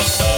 love.